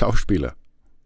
Schauspieler.